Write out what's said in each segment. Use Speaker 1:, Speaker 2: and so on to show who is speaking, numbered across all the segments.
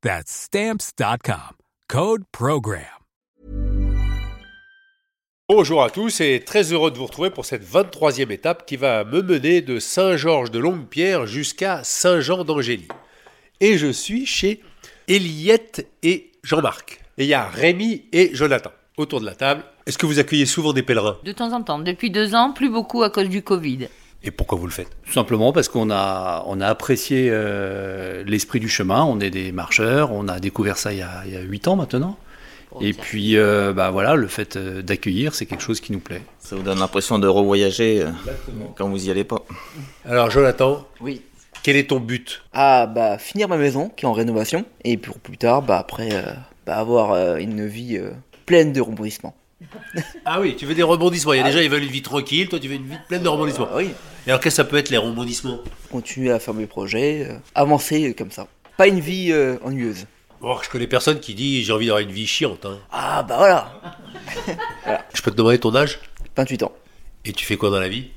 Speaker 1: That's stamps.com. Code program.
Speaker 2: Bonjour à tous et très heureux de vous retrouver pour cette 23e étape qui va me mener de Saint-Georges de Longue-Pierre jusqu'à Saint-Jean d'Angély. Et je suis chez Eliette et Jean-Marc. Et il y a Rémi et Jonathan autour de la table. Est-ce que vous accueillez souvent des pèlerins?
Speaker 3: De temps en temps. Depuis deux ans, plus beaucoup à cause du Covid.
Speaker 2: Et pourquoi vous le faites?
Speaker 4: Tout simplement parce qu'on a, on a apprécié euh, l'esprit du chemin. On est des marcheurs. On a découvert ça il y a, il y a 8 ans maintenant. Et puis, euh, bah voilà, le fait euh, d'accueillir, c'est quelque chose qui nous plaît.
Speaker 5: Ça vous donne l'impression de revoyager euh, quand vous y allez pas.
Speaker 2: Alors Jonathan,
Speaker 6: Oui.
Speaker 2: quel est ton but?
Speaker 6: Ah bah finir ma maison qui est en rénovation et pour plus tard bah après euh, bah, avoir euh, une vie euh, pleine de rebondissements.
Speaker 2: Ah oui, tu veux des rebondissements. Il y a déjà, ils veulent une vie tranquille. Toi, tu veux une vie pleine de rebondissements.
Speaker 6: Ah oui.
Speaker 2: Et alors, qu'est-ce que ça peut être les rebondissements?
Speaker 6: Continuer à faire mes projets, euh, avancer euh, comme ça. Pas une vie euh, ennuyeuse.
Speaker 2: Bon, je connais personne qui dit j'ai envie d'avoir une vie chiante. hein.
Speaker 6: Ah bah voilà.
Speaker 2: Je peux te demander ton âge?
Speaker 6: 28 ans.
Speaker 2: Et tu fais quoi dans la vie?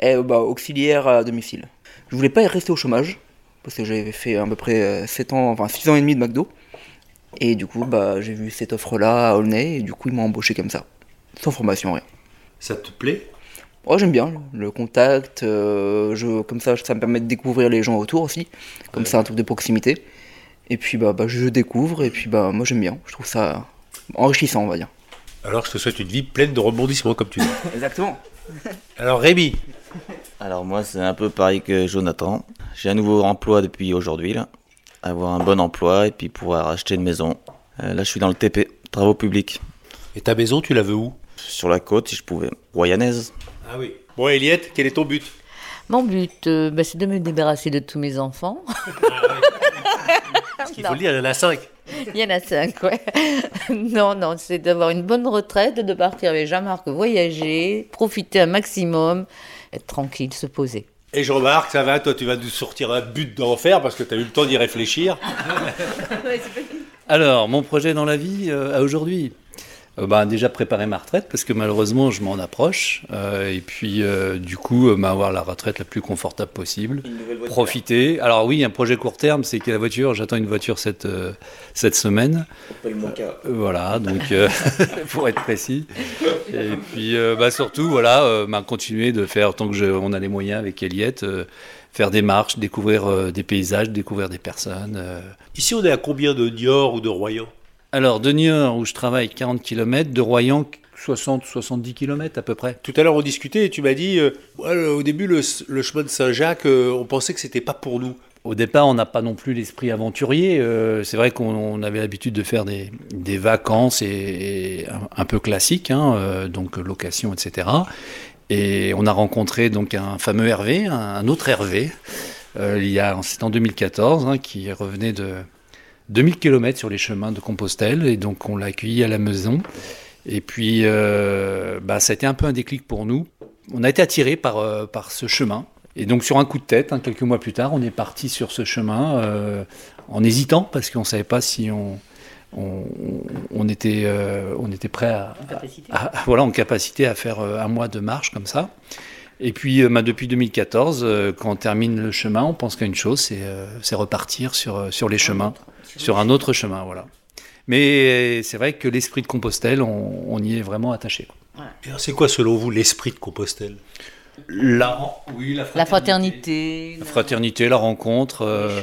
Speaker 6: Et bah auxiliaire à domicile. Je voulais pas rester au chômage parce que j'avais fait à peu près euh, 7 ans, enfin 6 ans et demi de McDo. Et du coup bah j'ai vu cette offre là à Aulnay et du coup ils m'ont embauché comme ça. Sans formation rien.
Speaker 2: Ça te plaît?
Speaker 6: Ouais, j'aime bien le contact, euh, je, comme ça, ça me permet de découvrir les gens autour aussi, comme c'est un truc de proximité. Et puis bah, bah, je découvre, et puis bah moi j'aime bien, je trouve ça enrichissant, on va dire.
Speaker 2: Alors, je te souhaite une vie pleine de rebondissements, comme tu dis.
Speaker 6: Exactement.
Speaker 2: Alors, Rémi,
Speaker 5: Alors moi c'est un peu pareil que Jonathan. J'ai un nouveau emploi depuis aujourd'hui là. Avoir un bon emploi et puis pouvoir acheter une maison. Euh, là je suis dans le TP, travaux publics.
Speaker 2: et ta maison, tu la veux où?
Speaker 5: Sur la côte si je pouvais. Royanaise.
Speaker 2: Ah oui. Bon, Eliette, quel est ton but?
Speaker 3: Mon but, euh, bah, c'est de me débarrasser de tous mes enfants.
Speaker 2: Parce qu'il faut le dire, il y en a cinq.
Speaker 3: Il y en a cinq, ouais. non, non, c'est d'avoir une bonne retraite, de partir avec Jean-Marc voyager, profiter un maximum, être tranquille, se poser.
Speaker 2: Et je remarque, ça va, toi, tu vas nous sortir un but d'enfer parce que tu as eu le temps d'y réfléchir.
Speaker 4: Alors, mon projet dans la vie euh, à aujourd'hui bah, Déjà préparer ma retraite parce que malheureusement je m'en approche. Euh, et puis euh, du coup, euh, bah, avoir la retraite la plus confortable possible. Profiter. Alors oui, un projet court terme, c'est que la voiture, j'attends une voiture cette, euh, cette semaine. Euh, Voilà, donc euh, pour être précis. Et puis euh, bah, surtout, voilà, euh, bah, continuer de faire, tant que je- on a les moyens avec Eliette, euh, faire des marches, découvrir euh, des paysages, découvrir des personnes. euh.
Speaker 2: Ici, on est à combien de Niort ou de Royan?
Speaker 4: Alors, de Niort, où je travaille, 40 km, de Royan, 60-70 km à peu près.
Speaker 2: Tout à l'heure, on discutait et tu m'as dit, euh, au début, le, le chemin de Saint-Jacques, euh, on pensait que c'était pas pour nous.
Speaker 4: Au départ, on n'a pas non plus l'esprit aventurier. euh, c'est vrai qu'on on avait l'habitude de faire des, des vacances et, et un, un peu classiques, hein, donc location, etc. Et on a rencontré donc un fameux Hervé, un, un autre Hervé, il y a, c'était en 2014, hein, qui revenait de 2000 km sur les chemins de Compostelle, et donc on l'a accueilli à la maison. Et puis, euh, bah, ça a été un peu un déclic pour nous. On a été attirés par, euh, par ce chemin. Et donc, sur un coup de tête, hein, quelques mois plus tard, on est parti sur ce chemin euh, en hésitant parce qu'on ne savait pas si on, on, on était, on était prêt à, à- à- voilà, en capacité à faire un mois de marche comme ça. Et puis, bah, depuis 2014, euh, quand on termine le chemin, on pense qu'à une chose, c'est repartir sur, sur les chemins, sur un autre chemin. Voilà. Mais c'est vrai que l'esprit de Compostelle, on, on y est vraiment attaché.
Speaker 2: C'est quoi, selon vous, l'esprit de Compostelle?
Speaker 4: La, oui, la
Speaker 3: La fraternité.
Speaker 4: La fraternité, la rencontre, euh,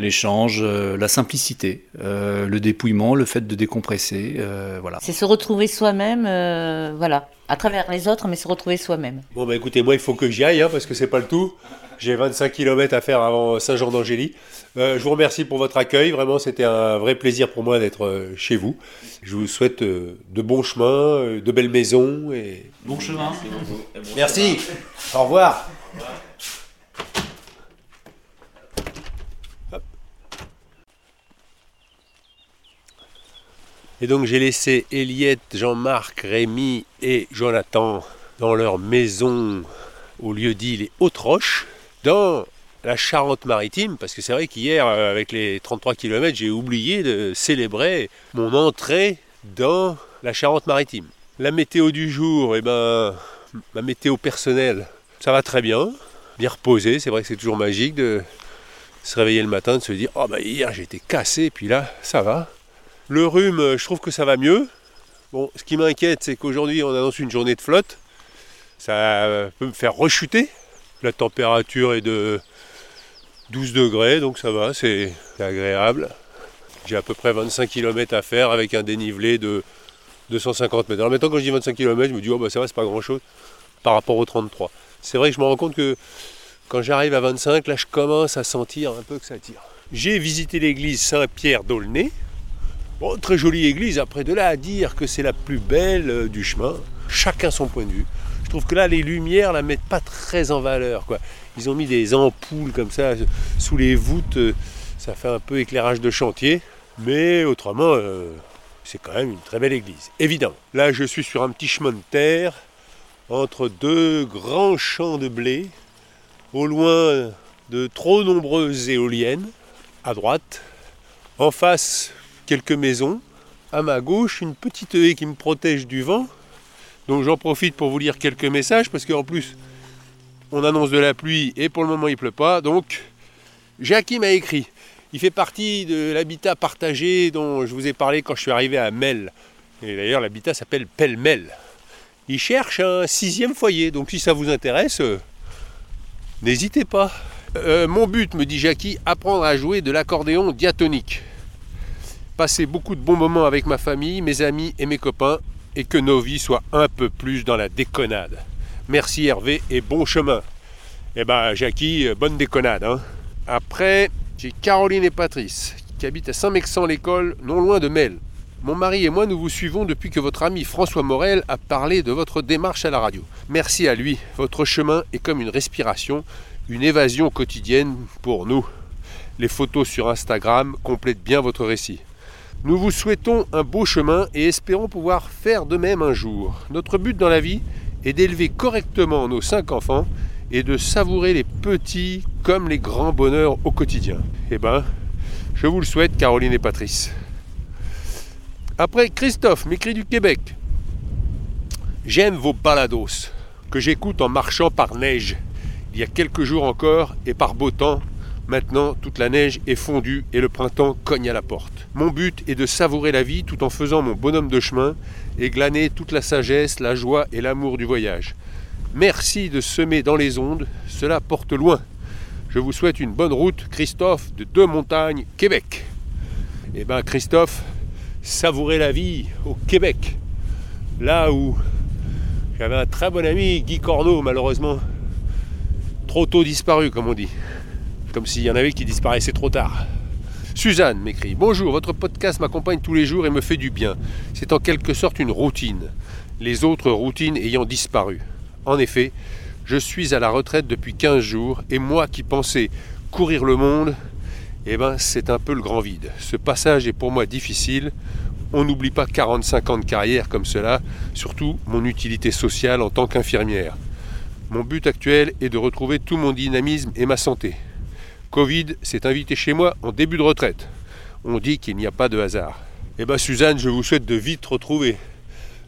Speaker 4: l'échange, euh, la simplicité, euh, le dépouillement, le fait de décompresser, euh, voilà.
Speaker 3: C'est se retrouver soi-même, euh, voilà, à travers les autres, mais se retrouver soi-même.
Speaker 2: Bon, bah écoutez, moi, il faut que j'y aille, hein, parce que c'est pas le tout. J'ai 25 km à faire avant Saint-Jean-d'Angély. Euh, je vous remercie pour votre accueil. Vraiment, c'était un vrai plaisir pour moi d'être euh, chez vous. Je vous souhaite euh, de bons chemins, euh, de belles maisons. Et...
Speaker 4: Bon chemin.
Speaker 2: Merci. Au revoir. Et donc j'ai laissé Eliette, Jean-Marc, Rémi et Jonathan dans leur maison au lieu dit les Hautes-Roches, dans la Charente-Maritime, parce que c'est vrai qu'hier, euh, avec les 33 km, j'ai oublié de célébrer mon entrée dans la Charente-Maritime. La météo du jour, eh ben, ma météo personnelle, ça va très bien, bien reposé, c'est vrai que c'est toujours magique de se réveiller le matin, de se dire, oh bah hier j'étais cassé, puis là, ça va. Le rhume, euh, je trouve que ça va mieux. Ce qui m'inquiète, c'est qu'aujourd'hui on annonce une journée de flotte. Ça euh, peut me faire rechuter. La température est de 12 degrés, donc ça va, c'est agréable. J'ai à peu près 25 km à faire avec un dénivelé de 250 mètres. Alors maintenant, quand je dis 25 km, je me dis, oh bah ça va, c'est pas grand chose par rapport aux 33. C'est vrai que je me rends compte que quand j'arrive à 25, là, je commence à sentir un peu que ça tire. J'ai visité l'église Saint-Pierre d'Aulnay. Très jolie église, après de là à dire que c'est la plus belle euh, du chemin, chacun son point de vue. Je trouve que là, les lumières la mettent pas très en valeur. Quoi. Ils ont mis des ampoules comme ça sous les voûtes, euh, ça fait un peu éclairage de chantier, mais autrement, euh, c'est quand même une très belle église, évidemment. Là, je suis sur un petit chemin de terre entre deux grands champs de blé, au loin de trop nombreuses éoliennes, à droite, en face, quelques maisons, à ma gauche, une petite haie qui me protège du vent. Donc j'en profite pour vous lire quelques messages parce qu'en plus on annonce de la pluie et pour le moment il pleut pas. Donc Jackie m'a écrit. Il fait partie de l'habitat partagé dont je vous ai parlé quand je suis arrivé à Mel. Et d'ailleurs l'habitat s'appelle Pêle-Mel. Il cherche un sixième foyer. Donc si ça vous intéresse, euh, n'hésitez pas. Euh, mon but, me dit Jackie, apprendre à jouer de l'accordéon diatonique. Passer beaucoup de bons moments avec ma famille, mes amis et mes copains et que nos vies soient un peu plus dans la déconnade. Merci Hervé et bon chemin. Eh ben Jackie, euh, bonne déconnade. hein. Après, j'ai Caroline et Patrice qui habitent à Saint-Mexan-l'École, non loin de Mel. Mon mari et moi, nous vous suivons depuis que votre ami François Morel a parlé de votre démarche à la radio. Merci à lui. Votre chemin est comme une respiration, une évasion quotidienne pour nous. Les photos sur Instagram complètent bien votre récit. Nous vous souhaitons un beau chemin et espérons pouvoir faire de même un jour. Notre but dans la vie est d'élever correctement nos cinq enfants et de savourer les petits comme les grands bonheurs au quotidien. Eh ben, je vous le souhaite, Caroline et Patrice. Après, Christophe m'écrit du Québec. J'aime vos balados, que j'écoute en marchant par neige. Il y a quelques jours encore, et par beau temps, maintenant toute la neige est fondue et le printemps cogne à la porte. Mon but est de savourer la vie tout en faisant mon bonhomme de chemin et glaner toute la sagesse, la joie et l'amour du voyage. Merci de semer dans les ondes, cela porte loin. Je vous souhaite une bonne route, Christophe de Deux Montagnes, Québec. Eh ben Christophe, savourez la vie au Québec. Là où j'avais un très bon ami, Guy Corneau, malheureusement, trop tôt disparu, comme on dit. Comme s'il y en avait qui disparaissaient trop tard. Suzanne m'écrit Bonjour, votre podcast m'accompagne tous les jours et me fait du bien. C'est en quelque sorte une routine, les autres routines ayant disparu. En effet, je suis à la retraite depuis 15 jours et moi qui pensais courir le monde, eh ben c'est un peu le grand vide. Ce passage est pour moi difficile. On n'oublie pas 45 ans de carrière comme cela, surtout mon utilité sociale en tant qu'infirmière. Mon but actuel est de retrouver tout mon dynamisme et ma santé. Covid s'est invité chez moi en début de retraite. On dit qu'il n'y a pas de hasard. Eh bien Suzanne, je vous souhaite de vite retrouver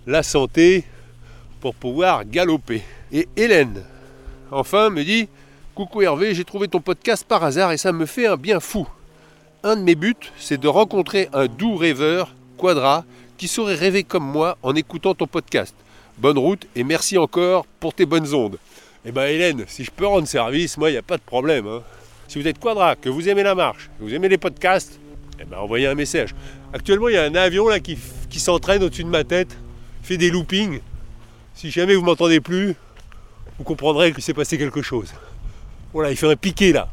Speaker 2: la santé pour pouvoir galoper. Et Hélène, enfin, me dit Coucou Hervé, j'ai trouvé ton podcast par hasard et ça me fait un bien fou. Un de mes buts, c'est de rencontrer un doux rêveur, Quadra, qui saurait rêver comme moi en écoutant ton podcast. Bonne route et merci encore pour tes bonnes ondes. Eh ben Hélène, si je peux rendre service, moi, il n'y a pas de problème. hein. Si vous êtes quadra, que vous aimez la marche, que vous aimez les podcasts, eh ben envoyez un message. Actuellement, il y a un avion là qui, qui s'entraîne au-dessus de ma tête, fait des loopings. Si jamais vous m'entendez plus, vous comprendrez qu'il s'est passé quelque chose. Voilà, il fait un piqué là.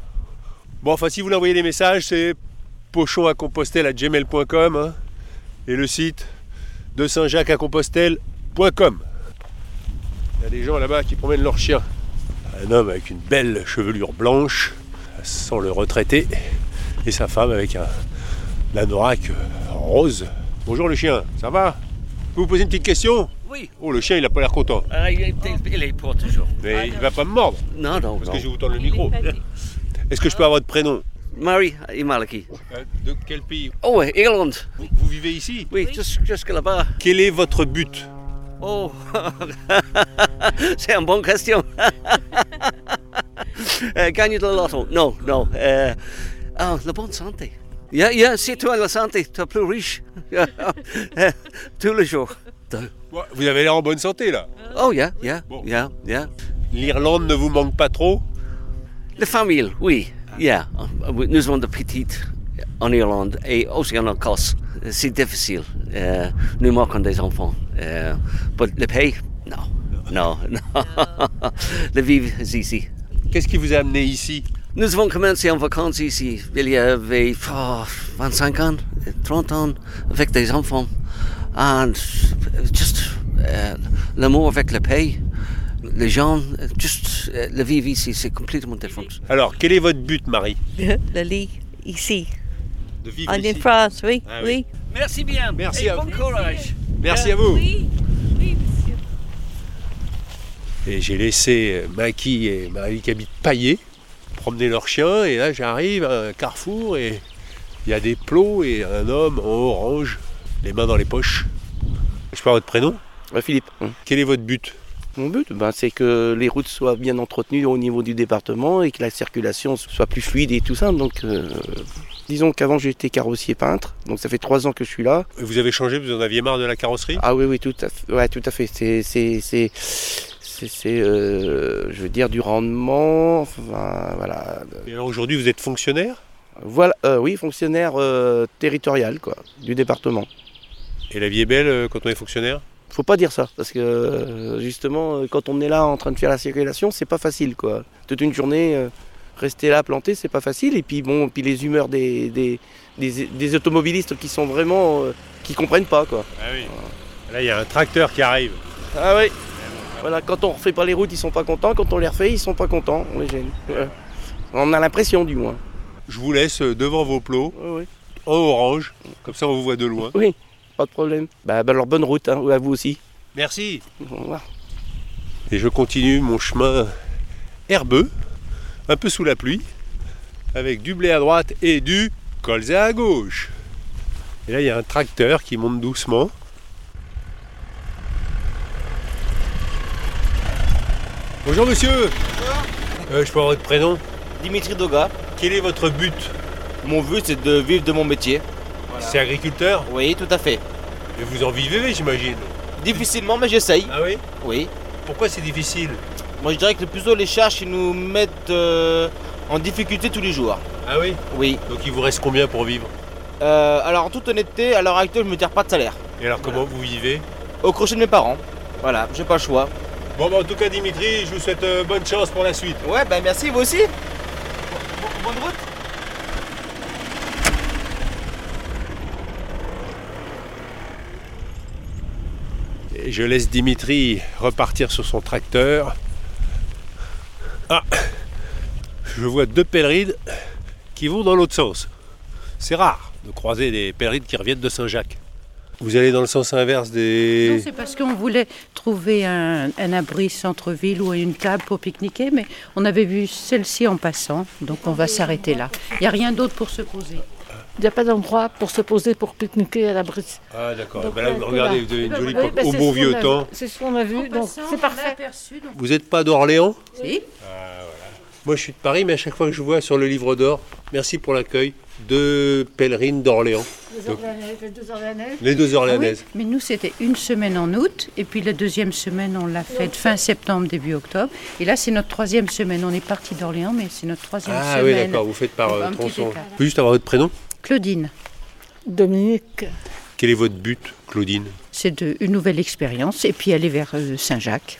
Speaker 2: Bon, enfin, si vous voulez envoyer des messages, c'est pochon à à gmail.com hein, et le site de Saint-Jacques à Compostelle.com. Il y a des gens là-bas qui promènent leur chien. Un homme avec une belle chevelure blanche, sans le retraité, et sa femme avec un anorak rose. Bonjour le chien, ça va? Je peux vous poser une petite question?
Speaker 7: Oui.
Speaker 2: Oh, le chien, il a pas l'air content.
Speaker 7: Ah, il, est, il est pour toujours.
Speaker 2: Mais il va pas me mordre,
Speaker 7: Non, non,
Speaker 2: parce
Speaker 7: non.
Speaker 2: que je vais vous tendre le micro. Est-ce que je peux avoir votre prénom?
Speaker 7: Marie et Malaki.
Speaker 2: Euh, De quel pays?
Speaker 7: Oh, Irlande.
Speaker 2: vous, vous vivez ici?
Speaker 7: Oui, jus- jusque là-bas.
Speaker 2: Quel est votre but?
Speaker 7: Oh, c'est une bonne question. Euh, gagner de la loto. Non, non. Euh, oh, la bonne santé. Yeah, yeah, si tu as la santé, tu es plus riche. Euh, Tous les jours.
Speaker 2: Vous avez l'air en bonne santé là.
Speaker 7: Oh, yeah, yeah,
Speaker 2: Bon.
Speaker 7: yeah, yeah.
Speaker 2: L'Irlande ne vous manque pas trop?
Speaker 7: La famille, oui. Yeah. Euh, Nous avons de petites en Irlande et aussi en Écosse. C'est difficile. Euh, nous manquons des enfants. Euh, mais le pays, non. Non, non. le vivre ici.
Speaker 2: Qu'est-ce qui vous a amené ici?
Speaker 7: Nous avons commencé en vacances ici. Il y avait oh, 25 ans, 30 ans, avec des enfants. And juste euh, l'amour avec le pays, les gens, juste euh, le vivre ici, c'est complètement différent.
Speaker 2: Alors, quel est votre but, Marie?
Speaker 8: Le lit ici,
Speaker 2: De vivre
Speaker 8: en
Speaker 2: ici.
Speaker 8: France, oui,
Speaker 2: Ah oui.
Speaker 8: oui.
Speaker 7: Merci bien.
Speaker 2: Merci
Speaker 7: et
Speaker 2: à
Speaker 7: bon
Speaker 2: vous.
Speaker 7: courage.
Speaker 2: Merci à vous.
Speaker 8: Oui.
Speaker 2: Et j'ai laissé euh, Maki et Marie qui habitent Paillé promener leur chien. Et là, j'arrive à un carrefour et il y a des plots et un homme en orange, les mains dans les poches. Je avoir votre prénom
Speaker 9: Ouais, Philippe, hein.
Speaker 2: Quel est votre but?
Speaker 9: Mon but, ben, c'est que les routes soient bien entretenues au niveau du département et que la circulation soit plus fluide et tout ça. Donc, euh, disons qu'avant j'étais carrossier peintre, donc ça fait trois ans que je suis là.
Speaker 2: Vous avez changé, vous en aviez marre de la carrosserie?
Speaker 9: Ah oui, oui, tout à fait. Ouais, tout à fait. C'est, c'est, c'est, c'est, euh, je veux dire, du rendement. Enfin, voilà.
Speaker 2: Et alors aujourd'hui, vous êtes fonctionnaire?
Speaker 9: Voilà, euh, oui, fonctionnaire euh, territorial, quoi, du département.
Speaker 2: Et la vie est belle quand on est fonctionnaire?
Speaker 9: Faut pas dire ça, parce que justement, quand on est là en train de faire la circulation, c'est pas facile, quoi. Toute une journée, rester là planté, c'est pas facile. Et puis bon, puis les humeurs des, des, des, des automobilistes qui sont vraiment, qui comprennent pas, quoi.
Speaker 2: Ah oui. Là, il y a un tracteur qui arrive.
Speaker 9: Ah oui. Voilà, quand on refait pas les routes, ils sont pas contents. Quand on les refait, ils sont pas contents. On les gêne. Ouais. On a l'impression, du moins.
Speaker 2: Je vous laisse euh, devant vos plots,
Speaker 9: oui.
Speaker 2: en orange. Comme ça, on vous voit de loin.
Speaker 9: Oui, pas de problème. Bah, bah alors bonne route, hein, à vous aussi.
Speaker 2: Merci.
Speaker 9: Au revoir.
Speaker 2: Et je continue mon chemin herbeux, un peu sous la pluie, avec du blé à droite et du colza à gauche. Et là, il y a un tracteur qui monte doucement. Bonjour monsieur Euh, Je peux avoir votre prénom
Speaker 10: Dimitri Doga.
Speaker 2: Quel est votre but
Speaker 10: Mon but c'est de vivre de mon métier.
Speaker 2: C'est agriculteur?
Speaker 10: Oui, tout à fait.
Speaker 2: Et vous en vivez, j'imagine?
Speaker 10: Difficilement, mais j'essaye.
Speaker 2: Ah oui?
Speaker 10: Oui.
Speaker 2: Pourquoi c'est difficile?
Speaker 10: Moi je dirais que plutôt les charges qui nous mettent euh, en difficulté tous les jours.
Speaker 2: Ah oui?
Speaker 10: Oui.
Speaker 2: Donc il vous reste combien pour vivre?
Speaker 10: Euh, alors en toute honnêteté, à l'heure actuelle, je me tire pas de salaire.
Speaker 2: Et alors comment vous vivez?
Speaker 10: Au crochet de mes parents. Voilà, j'ai pas le choix.
Speaker 2: Bon, bah, en tout cas, Dimitri, je vous souhaite euh, bonne chance pour la suite.
Speaker 10: Ouais, bah merci, vous aussi. Bonne route.
Speaker 2: Et je laisse Dimitri repartir sur son tracteur. Ah Je vois deux pèlerines qui vont dans l'autre sens. C'est rare de croiser des pèlerines qui reviennent de Saint-Jacques. Vous allez dans le sens inverse
Speaker 11: Non,
Speaker 2: des...
Speaker 11: c'est parce qu'on voulait trouver un, un abri centre-ville ou une table pour pique-niquer, mais on avait vu celle-ci en passant, donc on va s'arrêter là. Il n'y a rien d'autre pour se poser.
Speaker 12: Il n'y a pas d'endroit pour se poser pour pique-niquer à l'abri.
Speaker 2: Ah d'accord,
Speaker 12: Donc,
Speaker 2: Ben là,
Speaker 12: euh,
Speaker 2: regardez,
Speaker 12: voilà.
Speaker 2: vous avez une jolie
Speaker 12: Oui,
Speaker 2: porte
Speaker 12: bah,
Speaker 2: au bon vieux temps.
Speaker 12: vu. C'est ce qu'on a vu, donc c'est parfait.
Speaker 2: Vous n'êtes pas d'Orléans
Speaker 11: Si.
Speaker 2: Moi je suis de Paris, mais à chaque fois que je vois sur le livre d'or, merci pour l'accueil, deux pèlerines d'Orléans.
Speaker 12: Les,
Speaker 2: Donc,
Speaker 12: Orléanaises, les deux Orléanaises.
Speaker 2: les deux
Speaker 11: Ah
Speaker 2: Orléanaises.
Speaker 11: oui, mais nous, c'était une semaine en août, et puis la deuxième semaine, on l'a faite fin septembre, début octobre. Et là, c'est notre troisième semaine. On est parti d'Orléans, mais c'est notre troisième
Speaker 2: Ah
Speaker 11: semaine.
Speaker 2: oui, d'accord, vous faites par euh, tronçon. Je peux juste avoir votre prénom
Speaker 11: Claudine,
Speaker 12: Dominique.
Speaker 2: Quel est votre but, Claudine
Speaker 11: c'est de- une nouvelle expérience, et puis aller vers euh, Saint-Jacques.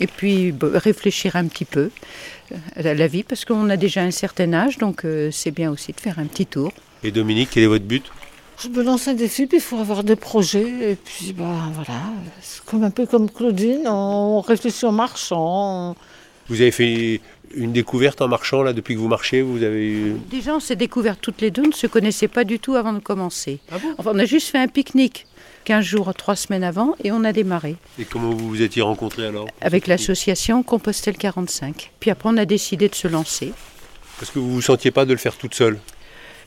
Speaker 11: Et puis bah, réfléchir un petit peu euh, la vie, parce qu'on a déjà un certain âge, donc euh, c'est bien aussi de faire un petit tour.
Speaker 2: Et Dominique, quel est votre but?
Speaker 12: Je me lance un défi, puis il faut avoir des projets. Et puis, bah, voilà, c'est comme un peu comme Claudine, on réfléchit en marchant.
Speaker 2: Vous avez fait une découverte en marchant, là, depuis que vous marchez Vous avez eu...
Speaker 11: Déjà, on s'est découvert toutes les deux, on ne se connaissait pas du tout avant de commencer. enfin, on a juste fait un pique-nique 15 jours, 3 semaines avant, et on a démarré
Speaker 2: Et comment vous vous étiez rencontrés alors
Speaker 11: avec l'association Compostelle 45. Puis après, on a décidé de se lancer.
Speaker 2: Parce que vous vous sentiez pas de le faire toute seule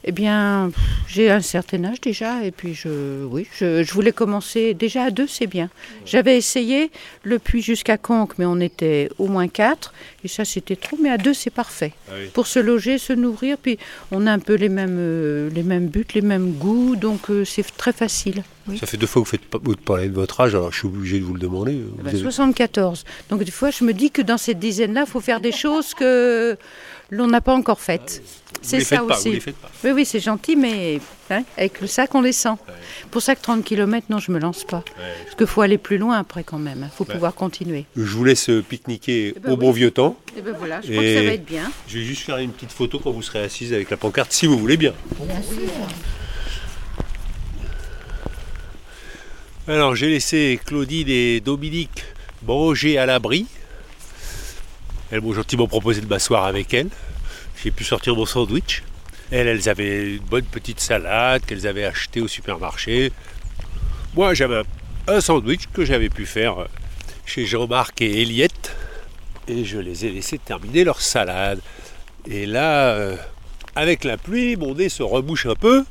Speaker 11: Eh bien, j'ai un certain âge déjà, et puis je, oui, je, je voulais commencer déjà à deux, c'est bien. J'avais essayé le puits jusqu'à Conques, mais on était au moins quatre, et ça c'était trop, mais à deux c'est parfait.
Speaker 2: Ah oui.
Speaker 11: Pour se loger, se nourrir, puis on a un peu les mêmes, euh, les mêmes buts, les mêmes goûts, donc euh, c'est très facile. Oui.
Speaker 2: Ça fait deux fois que vous faites pas- vous parlez de votre âge, alors je suis obligé de vous le demander. Vous
Speaker 11: Eh ben,
Speaker 2: avez-
Speaker 11: 74. Donc des fois, je me dis que dans cette dizaine-là, il faut faire des choses que l'on n'a pas encore faites. c'est
Speaker 2: les
Speaker 11: ça
Speaker 2: pas,
Speaker 11: aussi.
Speaker 2: vous les faites pas.
Speaker 11: Oui, oui, c'est gentil, mais hein, avec le sac, on les sent. Pour ça que 30 km, non, je me lance pas. Parce qu'il faut aller plus loin après quand même. Il faut
Speaker 2: Ouais.
Speaker 11: pouvoir continuer.
Speaker 2: Je vous laisse euh, pique-niquer
Speaker 11: ben
Speaker 2: au bon vieux temps.
Speaker 11: Et ben voilà, je crois que ça va être bien.
Speaker 2: Je vais juste faire une petite photo quand vous serez assise avec la pancarte, si vous voulez bien. Alors j'ai laissé Claudine et Dominique manger à l'abri. Elles m'ont gentiment proposé de m'asseoir avec elles. J'ai pu sortir mon sandwich. Elles, elles avaient une bonne petite salade qu'elles avaient achetée au supermarché. Moi j'avais un, sandwich que j'avais pu faire chez Jean-Marc et Eliette. Et je les ai laissés terminer leur salade. Et là, euh, avec la pluie, mon nez se rebouche un peu.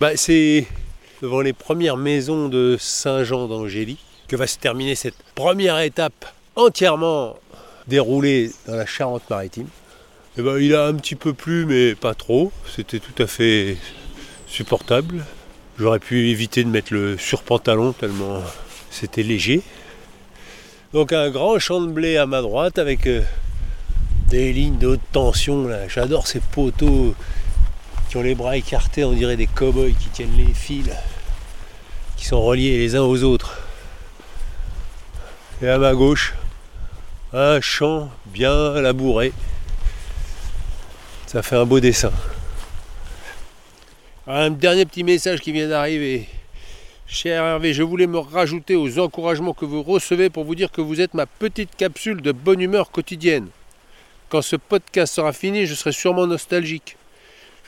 Speaker 2: Bah, c'est devant les premières maisons de Saint-Jean d'Angély que va se terminer cette première étape entièrement déroulée dans la Charente-Maritime. Et ben, il a un petit peu plu, mais pas trop. C'était tout à fait supportable. J'aurais pu éviter de mettre le surpantalon tellement c'était léger. Donc un grand champ de blé à ma droite avec euh, des lignes de haute tension. J'adore ces poteaux qui ont les bras écartés, on dirait des cow-boys qui tiennent les fils, qui sont reliés les uns aux autres. Et à ma gauche, un champ bien labouré. Ça fait un beau dessin. Un dernier petit message qui vient d'arriver. Cher Hervé, je voulais me rajouter aux encouragements que vous recevez pour vous dire que vous êtes ma petite capsule de bonne humeur quotidienne. Quand ce podcast sera fini, je serai sûrement nostalgique.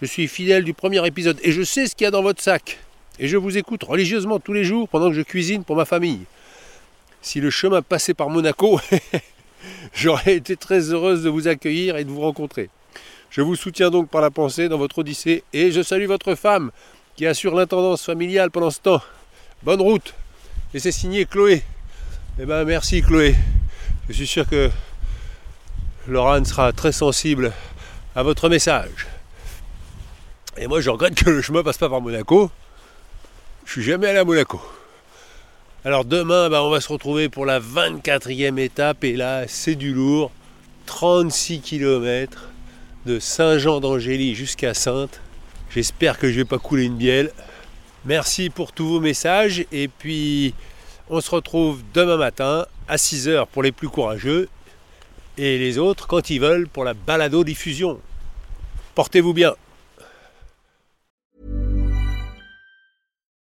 Speaker 2: Je suis fidèle du premier épisode et je sais ce qu'il y a dans votre sac. Et je vous écoute religieusement tous les jours pendant que je cuisine pour ma famille. Si le chemin passait par Monaco, j'aurais été très heureuse de vous accueillir et de vous rencontrer. Je vous soutiens donc par la pensée dans votre odyssée et je salue votre femme qui assure l'intendance familiale pendant ce temps. Bonne route. Et c'est signé Chloé. Eh ben merci Chloé. Je suis sûr que Laurent sera très sensible à votre message. Et moi je regrette que le chemin passe pas par Monaco. Je suis jamais allé à Monaco. Alors demain, ben, on va se retrouver pour la 24e étape et là c'est du lourd. 36 km de Saint-Jean d'Angély jusqu'à Sainte. J'espère que je vais pas couler une bielle. Merci pour tous vos messages et puis on se retrouve demain matin à 6h pour les plus courageux et les autres quand ils veulent pour la balado diffusion. Portez-vous bien.